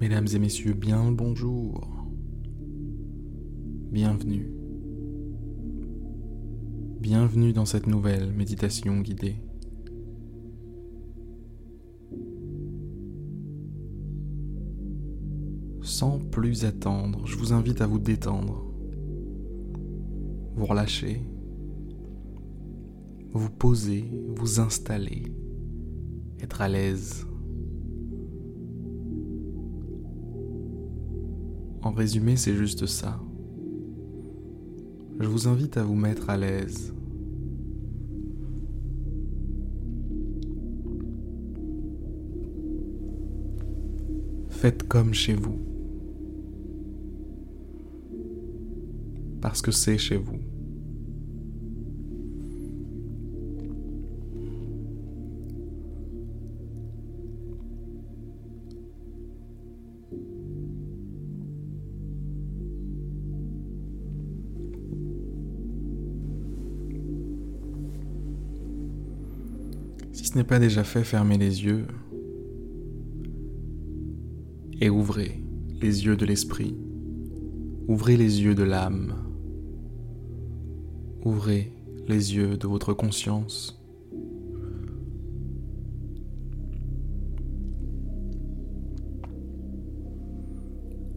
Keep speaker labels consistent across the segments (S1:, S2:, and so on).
S1: Mesdames et messieurs, bien bonjour. Bienvenue. Bienvenue dans cette nouvelle méditation guidée. Sans plus attendre, je vous invite à vous détendre, vous relâcher, vous poser, vous installer, être à l'aise. En résumé, c'est juste ça. Je vous invite à vous mettre à l'aise. Faites comme chez vous. Parce que c'est chez vous. N'est pas déjà fait, fermez les yeux et ouvrez les yeux de l'esprit, ouvrez les yeux de l'âme, ouvrez les yeux de votre conscience.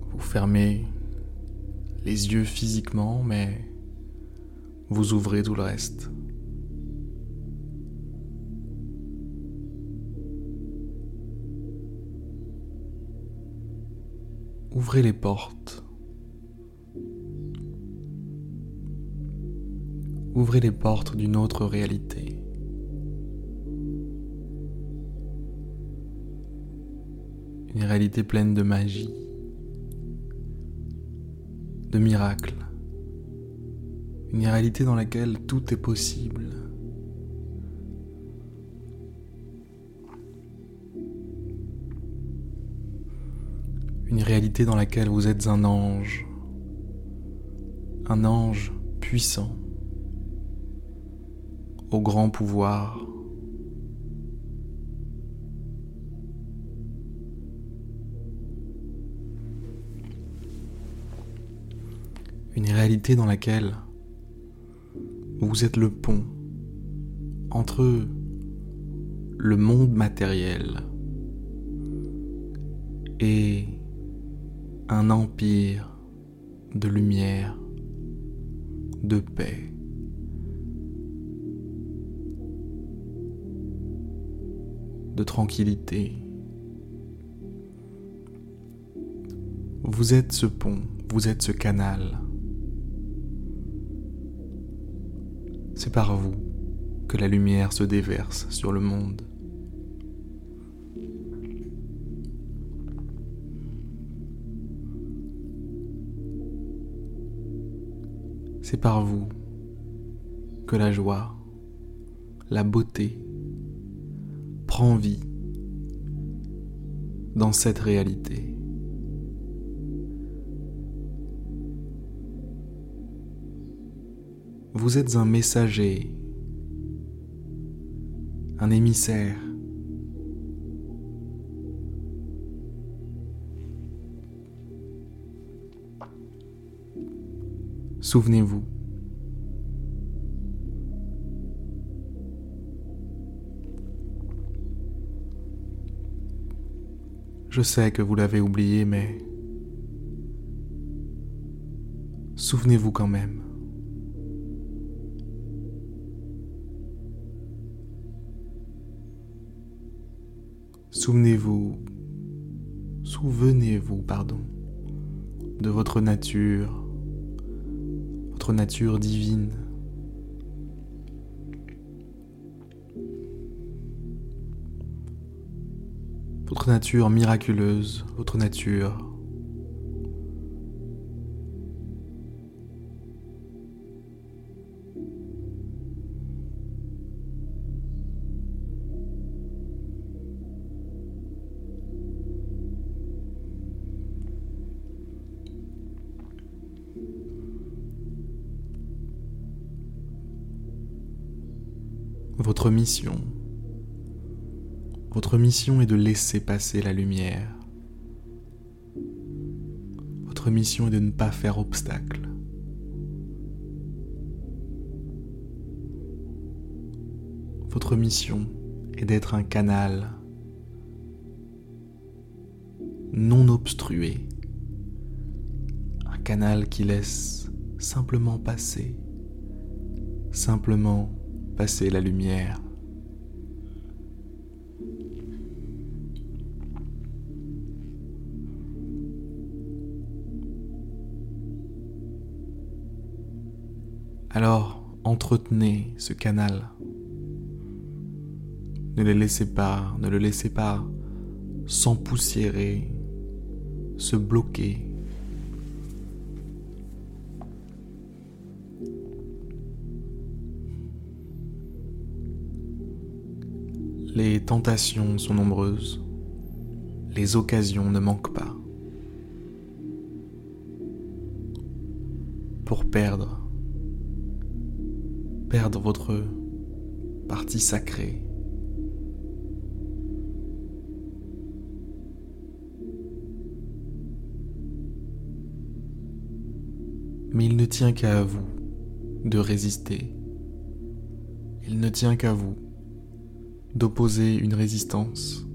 S1: Vous fermez les yeux physiquement, mais vous ouvrez tout le reste. Ouvrez les portes. Ouvrez les portes d'une autre réalité. Une réalité pleine de magie, de miracles. Une réalité dans laquelle tout est possible. Une réalité dans laquelle vous êtes un ange, un ange puissant, au grand pouvoir. Une réalité dans laquelle vous êtes le pont entre le monde matériel et un empire de lumière, de paix. de tranquillité. Vous êtes ce pont, vous êtes ce canal. C'est par vous que la lumière se déverse sur le monde. C'est par vous que la joie, la beauté prend vie dans cette réalité. Vous êtes un messager, un émissaire. Souvenez-vous. Je sais que vous l'avez oublié, mais souvenez-vous quand même. Souvenez-vous, souvenez-vous, pardon, de votre nature, nature divine. Votre nature miraculeuse, votre nature votre mission. Votre mission est de laisser passer la lumière. Votre mission est de ne pas faire obstacle. Votre mission est d'être un canal non obstrué, un canal qui laisse simplement passer, simplement la lumière. Alors, entretenez ce canal. Ne le laissez pas, ne le laissez pas s'empoussiérer, se bloquer. Les tentations sont nombreuses, les occasions ne manquent pas. Pour perdre perdre votre partie sacrée. Mais il ne tient qu'à vous de résister. Il ne tient qu'à vous d'opposer une résistance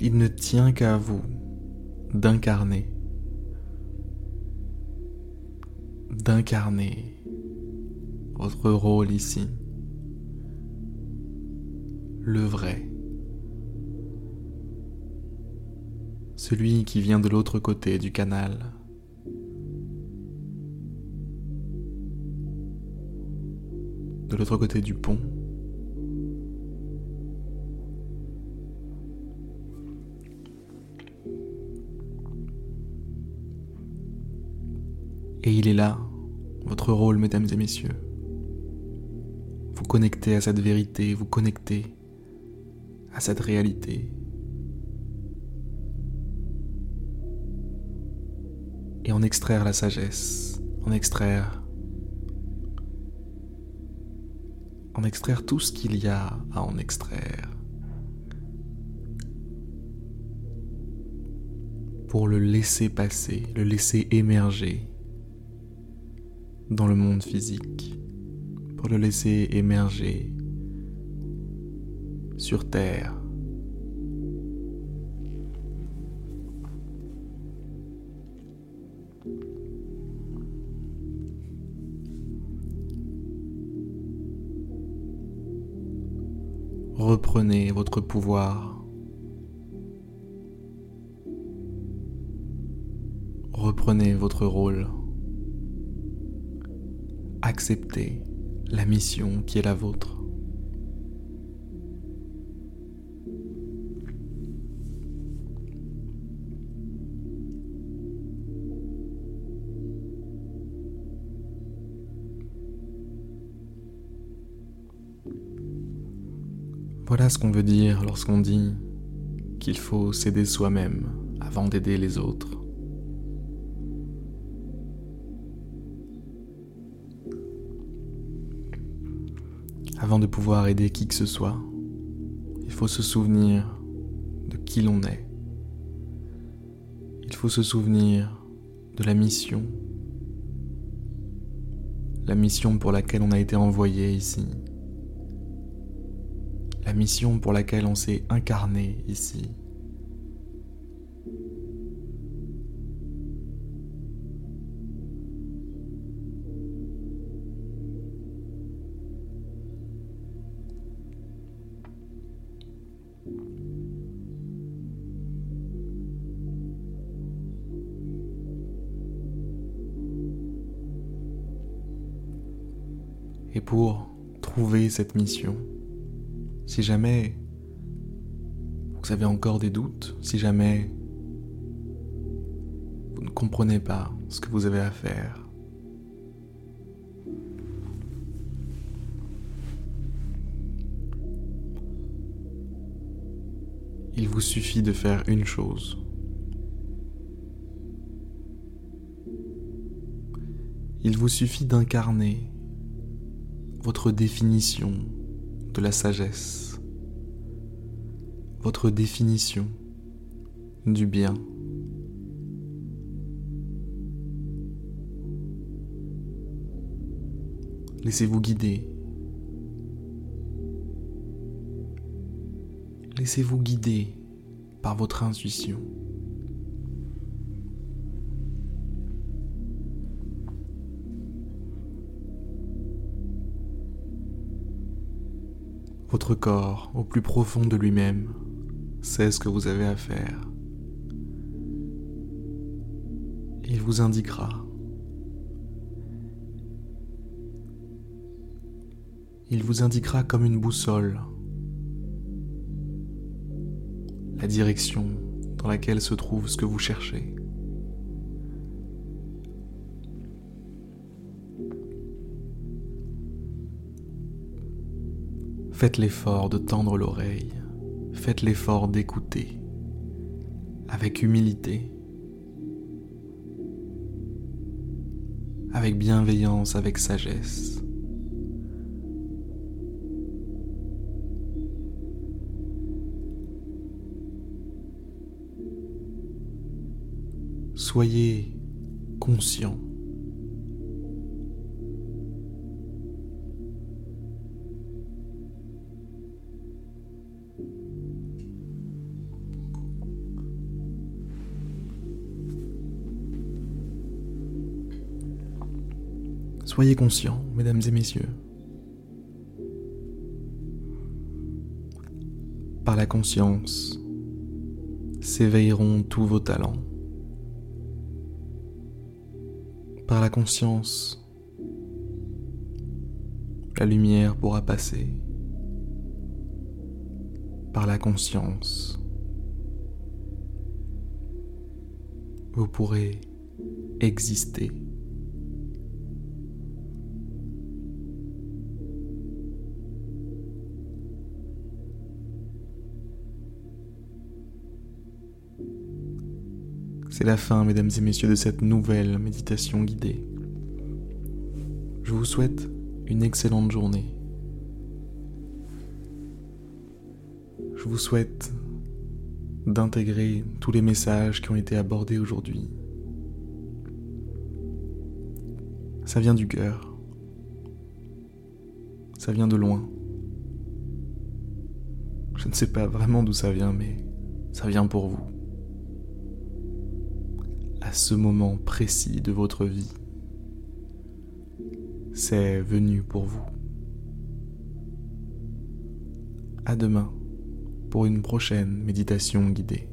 S1: il ne tient qu'à vous d'incarner, d'incarner votre rôle ici, le vrai, celui qui vient de l'autre côté du canal. de l'autre côté du pont. Et il est là, votre rôle, mesdames et messieurs. Vous connectez à cette vérité, vous connectez à cette réalité. Et en extraire la sagesse, en extraire en extraire tout ce qu'il y a à en extraire. Pour le laisser passer, le laisser émerger dans le monde physique, pour le laisser émerger sur Terre. Reprenez votre pouvoir. Reprenez votre rôle acceptez la mission qui est la vôtre. Voilà ce qu'on veut dire lorsqu'on dit qu'il faut s'aider soi-même avant d'aider les autres. De pouvoir aider qui que ce soit, il faut se souvenir de qui l'on est. Il faut se souvenir de la mission, la mission pour laquelle on a été envoyé ici, la mission pour laquelle on s'est incarné ici. pour trouver cette mission. Si jamais vous avez encore des doutes, si jamais vous ne comprenez pas ce que vous avez à faire, il vous suffit de faire une chose. Il vous suffit d'incarner votre définition de la sagesse, votre définition du bien. Laissez-vous guider. Laissez-vous guider par votre intuition. Votre corps, au plus profond de lui-même, sait ce que vous avez à faire. Il vous indiquera. Il vous indiquera comme une boussole la direction dans laquelle se trouve ce que vous cherchez. Faites l'effort de tendre l'oreille, faites l'effort d'écouter. Avec humilité, avec bienveillance, avec sagesse. Soyez conscient Soyez conscients, mesdames et messieurs. Par la conscience, s'éveilleront tous vos talents. Par la conscience, la lumière pourra passer. Par la conscience, vous pourrez exister. C'est la fin, mesdames et messieurs, de cette nouvelle méditation guidée. Je vous souhaite une excellente journée. Je vous souhaite d'intégrer tous les messages qui ont été abordés aujourd'hui. Ça vient du cœur. Ça vient de loin. Je ne sais pas vraiment d'où ça vient, mais ça vient pour vous à ce moment précis de votre vie. C'est venu pour vous. À demain pour une prochaine méditation guidée.